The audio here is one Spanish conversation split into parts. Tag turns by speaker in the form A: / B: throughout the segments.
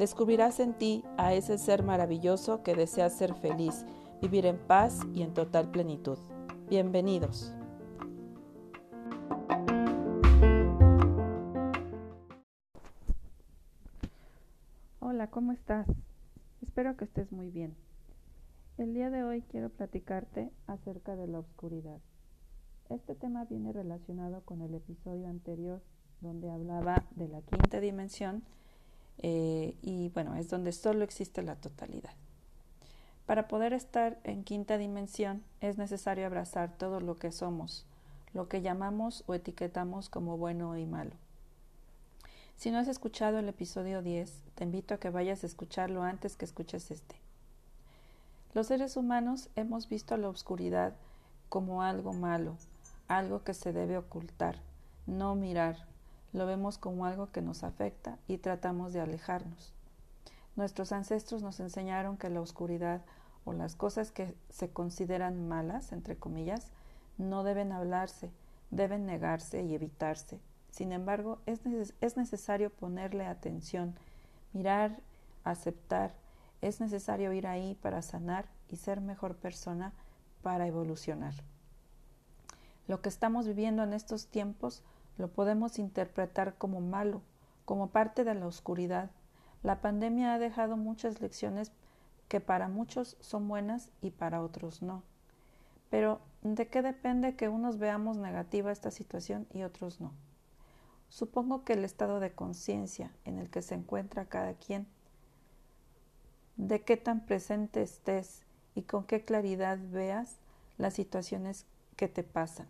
A: Descubrirás en ti a ese ser maravilloso que desea ser feliz, vivir en paz y en total plenitud. Bienvenidos. Hola, ¿cómo estás? Espero que estés muy bien. El día de hoy quiero platicarte acerca de la oscuridad. Este tema viene relacionado con el episodio anterior donde hablaba de la quinta dimensión eh, y bueno, es donde solo existe la totalidad. Para poder estar en quinta dimensión es necesario abrazar todo lo que somos, lo que llamamos o etiquetamos como bueno y malo. Si no has escuchado el episodio 10, te invito a que vayas a escucharlo antes que escuches este. Los seres humanos hemos visto la oscuridad como algo malo, algo que se debe ocultar, no mirar. Lo vemos como algo que nos afecta y tratamos de alejarnos. Nuestros ancestros nos enseñaron que la oscuridad o las cosas que se consideran malas, entre comillas, no deben hablarse, deben negarse y evitarse. Sin embargo, es, es necesario ponerle atención, mirar, aceptar. Es necesario ir ahí para sanar y ser mejor persona para evolucionar. Lo que estamos viviendo en estos tiempos lo podemos interpretar como malo, como parte de la oscuridad. La pandemia ha dejado muchas lecciones que para muchos son buenas y para otros no. Pero, ¿de qué depende que unos veamos negativa esta situación y otros no? Supongo que el estado de conciencia en el que se encuentra cada quien, de qué tan presente estés y con qué claridad veas las situaciones que te pasan.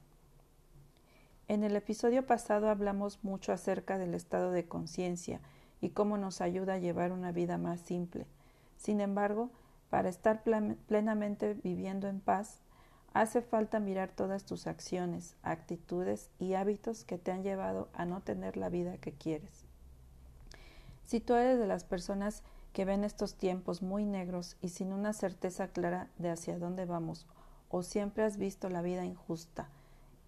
A: En el episodio pasado hablamos mucho acerca del estado de conciencia y cómo nos ayuda a llevar una vida más simple sin embargo, para estar plenamente viviendo en paz, hace falta mirar todas tus acciones, actitudes y hábitos que te han llevado a no tener la vida que quieres. Si tú eres de las personas que ven estos tiempos muy negros y sin una certeza clara de hacia dónde vamos, o siempre has visto la vida injusta,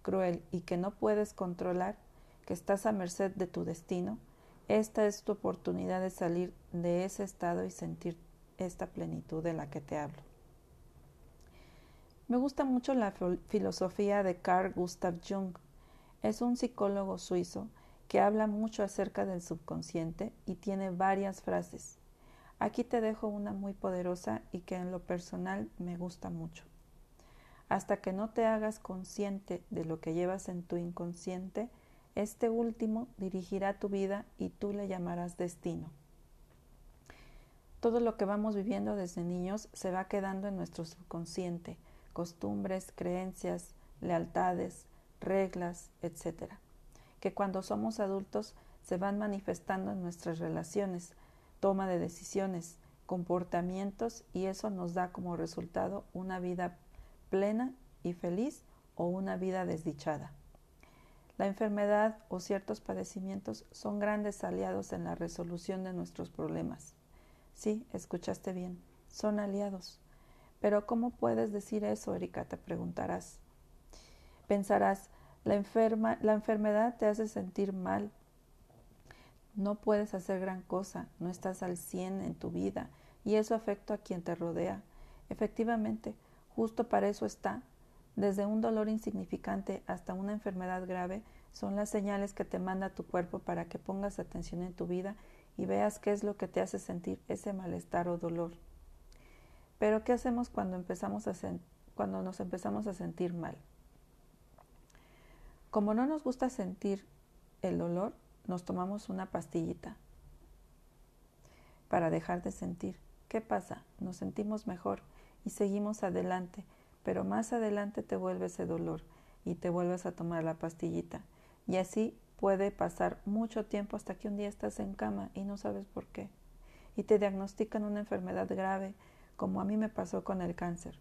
A: cruel y que no puedes controlar, que estás a merced de tu destino, esta es tu oportunidad de salir de ese estado y sentir esta plenitud de la que te hablo. Me gusta mucho la filosofía de Carl Gustav Jung. Es un psicólogo suizo que habla mucho acerca del subconsciente y tiene varias frases. Aquí te dejo una muy poderosa y que en lo personal me gusta mucho. Hasta que no te hagas consciente de lo que llevas en tu inconsciente, este último dirigirá tu vida y tú le llamarás destino. Todo lo que vamos viviendo desde niños se va quedando en nuestro subconsciente, costumbres, creencias, lealtades, reglas, etc. Que cuando somos adultos se van manifestando en nuestras relaciones, toma de decisiones, comportamientos y eso nos da como resultado una vida plena y feliz o una vida desdichada. La enfermedad o ciertos padecimientos son grandes aliados en la resolución de nuestros problemas. Sí, escuchaste bien, son aliados. Pero ¿cómo puedes decir eso, Erika? te preguntarás. Pensarás, la, enferma, la enfermedad te hace sentir mal. No puedes hacer gran cosa, no estás al cien en tu vida y eso afecta a quien te rodea. Efectivamente, justo para eso está. Desde un dolor insignificante hasta una enfermedad grave son las señales que te manda tu cuerpo para que pongas atención en tu vida y veas qué es lo que te hace sentir ese malestar o dolor. Pero ¿qué hacemos cuando, empezamos a cuando nos empezamos a sentir mal? Como no nos gusta sentir el dolor, nos tomamos una pastillita para dejar de sentir. ¿Qué pasa? Nos sentimos mejor y seguimos adelante, pero más adelante te vuelve ese dolor y te vuelves a tomar la pastillita. Y así puede pasar mucho tiempo hasta que un día estás en cama y no sabes por qué. Y te diagnostican una enfermedad grave, como a mí me pasó con el cáncer.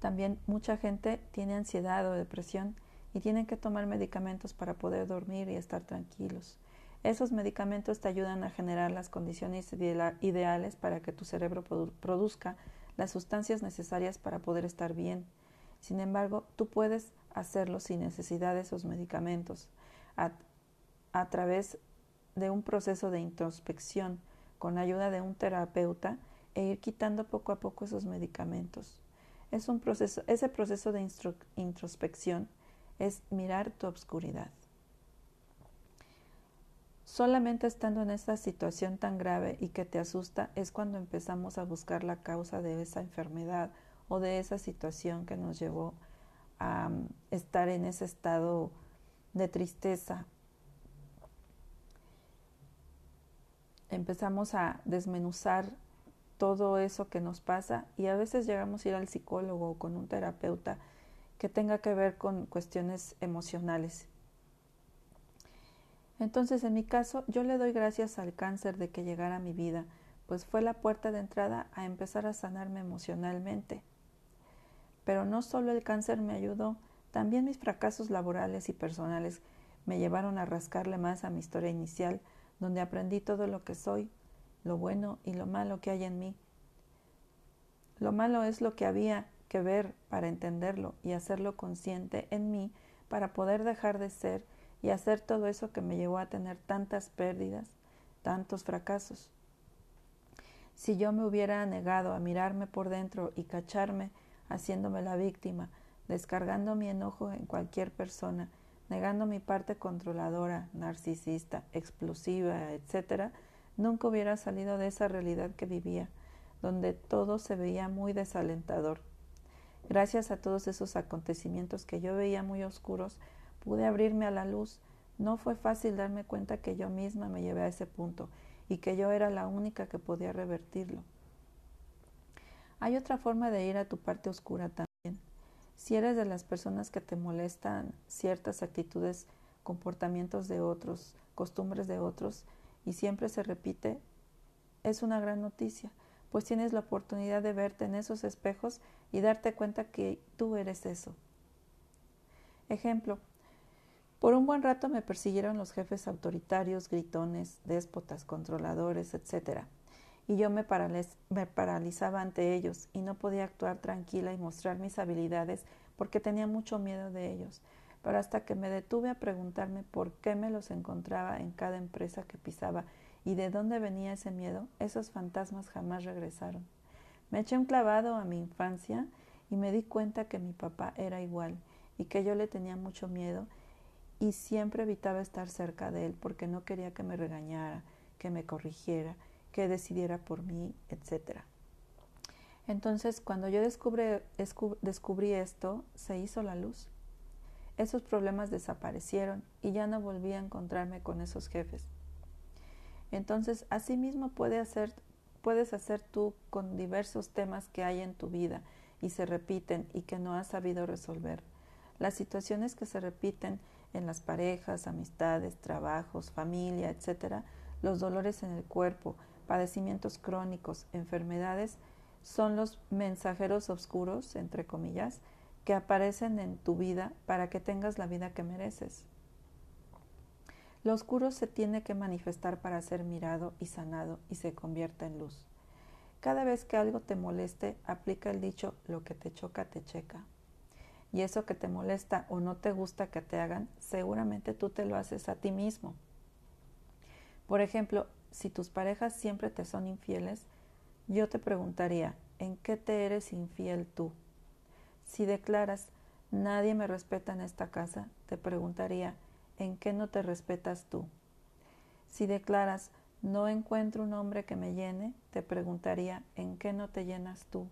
A: También mucha gente tiene ansiedad o depresión y tienen que tomar medicamentos para poder dormir y estar tranquilos. Esos medicamentos te ayudan a generar las condiciones ideales para que tu cerebro produzca las sustancias necesarias para poder estar bien. Sin embargo, tú puedes hacerlo sin necesidad de esos medicamentos, a, través de un proceso de introspección, con ayuda de un terapeuta, e ir quitando poco a poco esos medicamentos. Es un proceso, ese proceso de introspección es mirar tu obscuridad. Solamente estando en esta situación tan grave y que te asusta es cuando empezamos a buscar la causa de esa enfermedad o de esa situación que nos llevó a mm, estar en ese estado de tristeza. Empezamos a desmenuzar todo eso que nos pasa y a veces llegamos a ir al psicólogo o con un terapeuta que tenga que ver con cuestiones emocionales. Entonces, en mi caso, yo le doy gracias al cáncer de que llegara a mi vida, pues fue la puerta de entrada a empezar a sanarme emocionalmente. Pero no solo el cáncer me ayudó, también mis fracasos laborales y personales me llevaron a rascarle más a mi historia inicial, donde aprendí todo lo que soy, lo bueno y lo malo que hay en mí. Lo malo es lo que había que ver para entenderlo y hacerlo consciente en mí para poder dejar de ser y hacer todo eso que me llevó a tener tantas pérdidas, tantos fracasos. Si yo me hubiera negado a mirarme por dentro y cacharme haciéndome la víctima, descargando mi enojo en cualquier persona, negando mi parte controladora, narcisista, explosiva, etc., nunca hubiera salido de esa realidad que vivía, donde todo se veía muy desalentador. Gracias a todos esos acontecimientos que yo veía muy oscuros, pude abrirme a la luz. No fue fácil darme cuenta que yo misma me llevé a ese punto y que yo era la única que podía revertirlo. Hay otra forma de ir a tu parte oscura también. Si eres de las personas que te molestan ciertas actitudes, comportamientos de otros, costumbres de otros, y siempre se repite, es una gran noticia, pues tienes la oportunidad de verte en esos espejos y darte cuenta que tú eres eso. Ejemplo, por un buen rato me persiguieron los jefes autoritarios, gritones, déspotas, controladores, etc. Y yo me, me, paralizaba ante ellos y no podía actuar tranquila y mostrar mis habilidades porque tenía mucho miedo de ellos. Pero hasta que me detuve a preguntarme por qué me los encontraba en cada empresa que pisaba y de dónde venía ese miedo, esos fantasmas jamás regresaron. Me eché un clavado a mi infancia y me di cuenta que mi papá era igual y que yo le tenía mucho miedo y siempre evitaba estar cerca de él porque no quería que me regañara, que me corrigiera, que decidiera por mí, etc. Entonces, cuando yo descubrí, esto, se hizo la luz. Esos problemas desaparecieron y ya no volví a encontrarme con esos jefes. Entonces, asimismo puede hacer puedes hacer tú con diversos temas que hay en tu vida y se repiten y que no has sabido resolver. Las situaciones que se repiten en las parejas, amistades, trabajos, familia, etc., los dolores en el cuerpo, padecimientos crónicos, enfermedades, son los mensajeros oscuros, entre comillas, que aparecen en tu vida para que tengas la vida que mereces. Lo oscuro se tiene que manifestar para ser mirado y sanado y se convierta en luz. Cada vez que algo te moleste, aplica el dicho lo que te choca te checa. Y eso que te molesta o no te gusta que te hagan, seguramente tú te lo haces a ti mismo. Por ejemplo, si tus parejas siempre te son infieles, yo te preguntaría, ¿en qué te eres infiel tú? Si declaras, nadie me respeta en esta casa, te preguntaría, ¿en qué no te respetas tú? Si declaras, no encuentro un hombre que me llene, te preguntaría, ¿en qué no te llenas tú?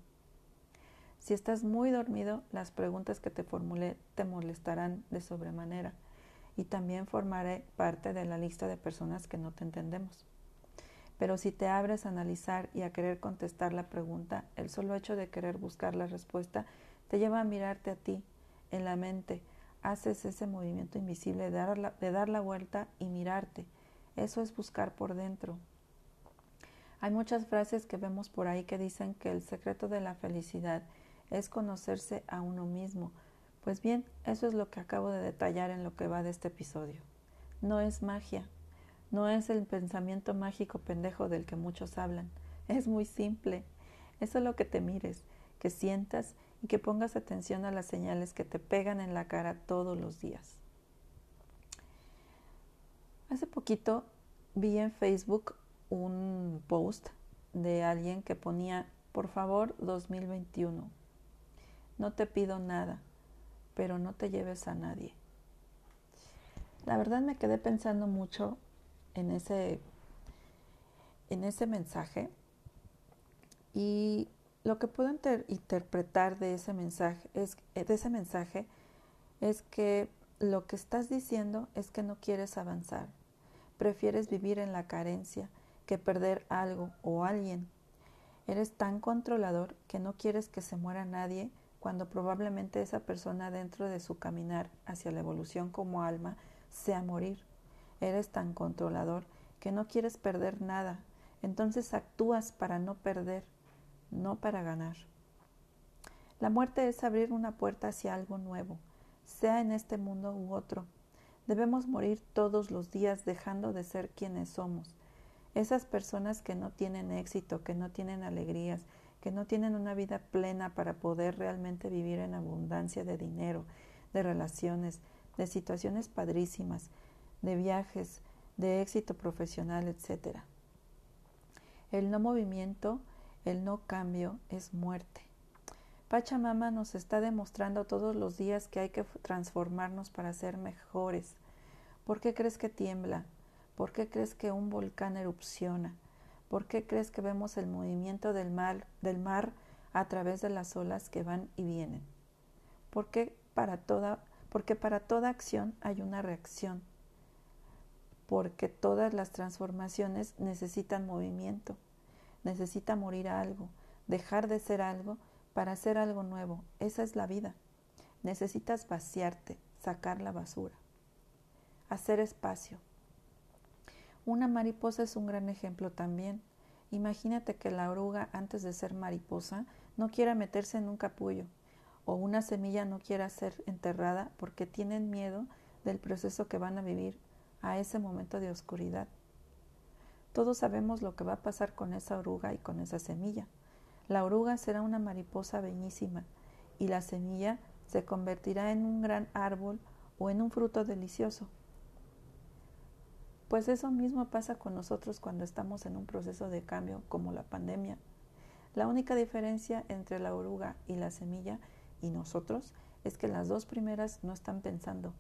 A: Si estás muy dormido, las preguntas que te formulé te molestarán de sobremanera y también formaré parte de la lista de personas que no te entendemos. Pero si te abres a analizar y a querer contestar la pregunta, el solo hecho de querer buscar la respuesta te lleva a mirarte a ti en la mente. Haces ese movimiento invisible de dar la, de dar la vuelta y mirarte. Eso es buscar por dentro. Hay muchas frases que vemos por ahí que dicen que el secreto de la felicidad es conocerse a uno mismo, pues bien, eso es lo que acabo de detallar en lo que va de este episodio. No es magia, no es el pensamiento mágico pendejo del que muchos hablan. Es muy simple. Es solo que te mires, que sientas y que pongas atención a las señales que te pegan en la cara todos los días. Hace poquito vi en Facebook un post de alguien que ponía, por favor, 2021. No te pido nada pero no te lleves a nadie. La verdad me quedé pensando mucho en ese, en ese mensaje y lo que puedo interpretar de ese mensaje es, de ese mensaje es que lo que estás diciendo es que no quieres avanzar, prefieres vivir en la carencia que perder algo o alguien. Eres tan controlador que no quieres que se muera nadie cuando probablemente esa persona dentro de su caminar hacia la evolución como alma sea morir. Eres tan controlador que no quieres perder nada, entonces actúas para no perder, no para ganar. La muerte es abrir una puerta hacia algo nuevo, sea en este mundo u otro. Debemos morir todos los días dejando de ser quienes somos. Esas personas que no tienen éxito, que no tienen alegrías, que no tienen una vida plena para poder realmente vivir en abundancia de dinero, de relaciones, de situaciones padrísimas, de viajes, de éxito profesional, etc. El no movimiento, el no cambio es muerte. Pachamama nos está demostrando todos los días que hay que transformarnos para ser mejores. ¿Por qué crees que tiembla? ¿Por qué crees que un volcán erupciona? ¿Por qué crees que vemos el movimiento del mar, a través de las olas que van y vienen? Porque para toda, porque para toda acción hay una reacción. Porque todas las transformaciones necesitan movimiento. Necesita morir algo, dejar de ser algo para hacer algo nuevo. Esa es la vida. Necesitas vaciarte, sacar la basura, hacer espacio. Una mariposa es un gran ejemplo también. Imagínate que la oruga, antes de ser mariposa, no quiera meterse en un capullo, o una semilla no quiera ser enterrada porque tienen miedo del proceso que van a vivir a ese momento de oscuridad. Todos sabemos lo que va a pasar con esa oruga y con esa semilla. La oruga será una mariposa bellísima y la semilla se convertirá en un gran árbol o en un fruto delicioso. Pues eso mismo pasa con nosotros cuando estamos en un proceso de cambio como la pandemia. La única diferencia entre la oruga y la semilla y nosotros es que las dos primeras no están pensando,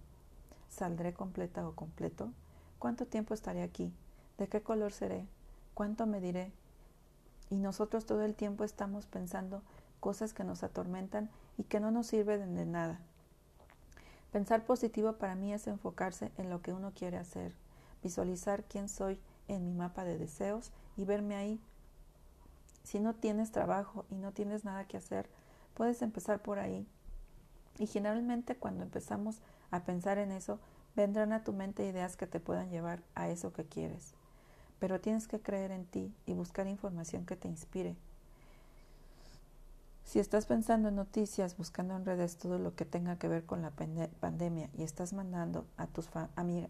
A: ¿saldré completa o completo? ¿Cuánto tiempo estaré aquí? ¿De qué color seré? ¿Cuánto mediré? Y nosotros todo el tiempo estamos pensando cosas que nos atormentan y que no nos sirven de nada. Pensar positivo para mí es enfocarse en lo que uno quiere hacer, visualizar quién soy en mi mapa de deseos y verme ahí. Si no tienes trabajo y no tienes nada que hacer, puedes empezar por ahí. Y generalmente cuando empezamos a pensar en eso, vendrán a tu mente ideas que te puedan llevar a eso que quieres. Pero tienes que creer en ti y buscar información que te inspire. Si estás pensando en noticias, buscando en redes todo lo que tenga que ver con la pandemia y estás mandando a tus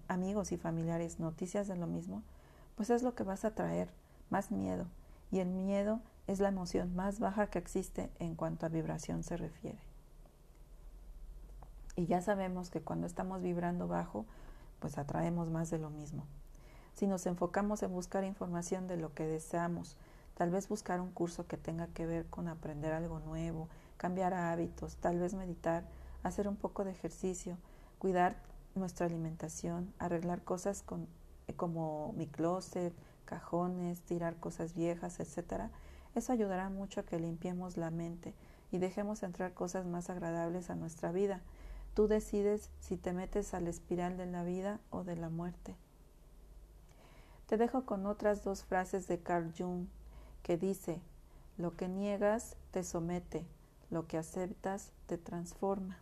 A: amigos y familiares noticias de lo mismo, pues es lo que vas a traer, más miedo. Y el miedo es la emoción más baja que existe en cuanto a vibración se refiere. Y ya sabemos que cuando estamos vibrando bajo, pues atraemos más de lo mismo. Si nos enfocamos en buscar información de lo que deseamos, tal vez buscar un curso que tenga que ver con aprender algo nuevo, cambiar hábitos, tal vez meditar, hacer un poco de ejercicio, cuidar nuestra alimentación, arreglar cosas con, como mi closet, cajones, tirar cosas viejas, etc., eso ayudará mucho a que limpiemos la mente y dejemos entrar cosas más agradables a nuestra vida. Tú decides si te metes a la espiral de la vida o de la muerte. Te dejo con otras dos frases de Carl Jung que dice, lo que niegas te somete, lo que aceptas te transforma.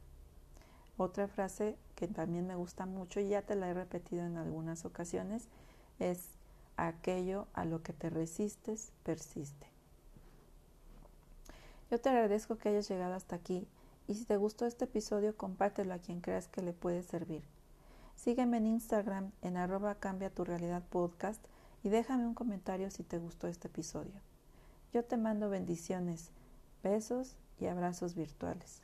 A: Otra frase que también me gusta mucho y ya te la he repetido en algunas ocasiones es aquello a lo que te resistes persiste. Yo te agradezco que hayas llegado hasta aquí y si te gustó este episodio compártelo a quien creas que le puede servir. Sígueme en Instagram en arroba cambia tu realidad podcast y déjame un comentario si te gustó este episodio. Yo te mando bendiciones, besos y abrazos virtuales.